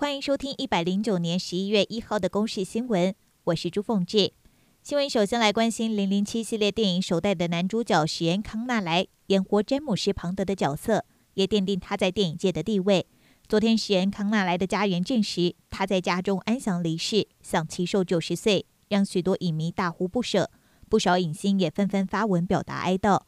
欢迎收听一百零九年十一月一号的公视新闻，我是朱凤志。新闻首先来关心《零零七》系列电影首代的男主角史恩康纳莱演活詹姆士庞德的角色，也奠定他在电影界的地位。昨天，史恩康纳莱的家人证实他在家中安详离世，享耆寿九十岁，让许多影迷大呼不舍。不少影星也纷纷发文表达哀悼。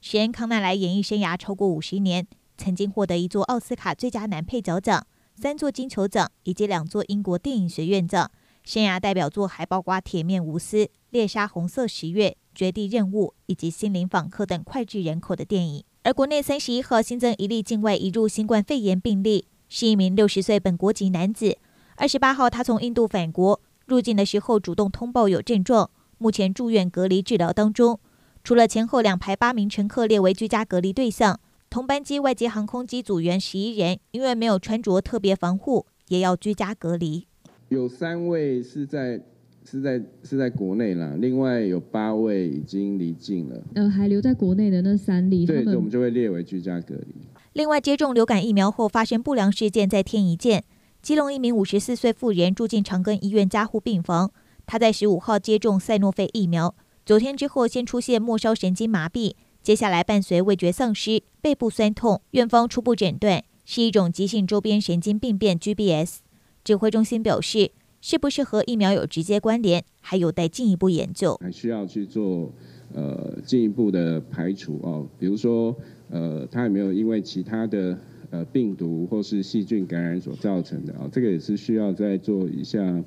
史恩康纳莱演艺生涯超过五十年，曾经获得一座奥斯卡最佳男配角奖。三座金球奖以及两座英国电影学院奖，生涯代表作还包括《铁面无私》《猎杀红色十月》《绝地任务》以及《心灵访客》等脍炙人口的电影。而国内三十一号新增一例境外移入新冠肺炎病例，是一名六十岁本国籍男子。二十八号他从印度返国，入境的时候主动通报有症状，目前住院隔离治疗当中。除了前后两排八名乘客列为居家隔离对象。同班机外籍航空机组员十一人，因为没有穿着特别防护，也要居家隔离。有三位是在是在是在国内啦，另外有八位已经离境了。呃，还留在国内的那三例，对，我们就会列为居家隔离。另外，接种流感疫苗后发生不良事件，再添一件。基隆一名五十四岁妇人住进长庚医院加护病房，她在十五号接种赛诺菲疫苗，九天之后先出现末梢神经麻痹。接下来伴随味觉丧失、背部酸痛，院方初步诊断是一种急性周边神经病变 （GBS）。指挥中心表示，是不是和疫苗有直接关联，还有待进一步研究，还需要去做呃进一步的排除哦，比如说呃，他有没有因为其他的呃病毒或是细菌感染所造成的啊、哦？这个也是需要再做一下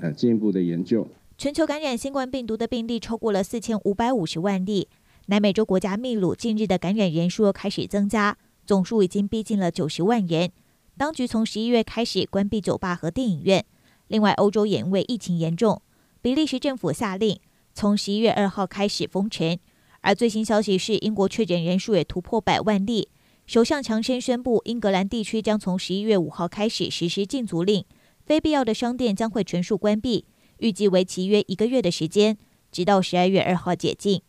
呃进一步的研究。全球感染新冠病毒的病例超过了四千五百五十万例。南美洲国家秘鲁近日的感染人数又开始增加，总数已经逼近了九十万人。当局从十一月开始关闭酒吧和电影院。另外，欧洲也因为疫情严重，比利时政府下令从十一月二号开始封城。而最新消息是，英国确诊人数也突破百万例。首相强生宣布，英格兰地区将从十一月五号开始实施禁足令，非必要的商店将会全数关闭，预计为期约一个月的时间，直到十二月二号解禁。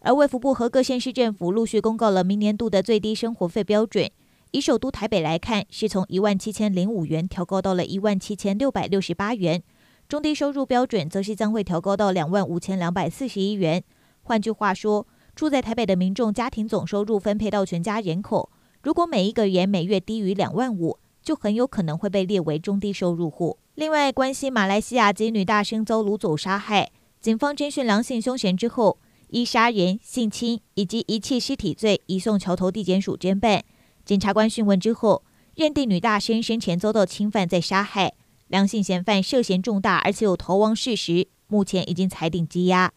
而卫福部和各县市政府陆续公告了明年度的最低生活费标准。以首都台北来看，是从一万七千零五元调高到了一万七千六百六十八元。中低收入标准则是将会调高到两万五千两百四十一元。换句话说，住在台北的民众家庭总收入分配到全家人口，如果每一个人每月低于两万五，就很有可能会被列为中低收入户。另外，关系马来西亚籍女大生遭掳走杀害，警方侦讯梁姓凶嫌之后。依杀人、性侵以及遗弃尸体罪移送桥头地检署侦办。检察官讯问之后，认定女大生生前遭到侵犯再杀害，两性嫌犯涉嫌重大，而且有逃亡事实，目前已经裁定羁押。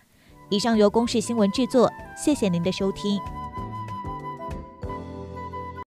以上由公视新闻制作，谢谢您的收听。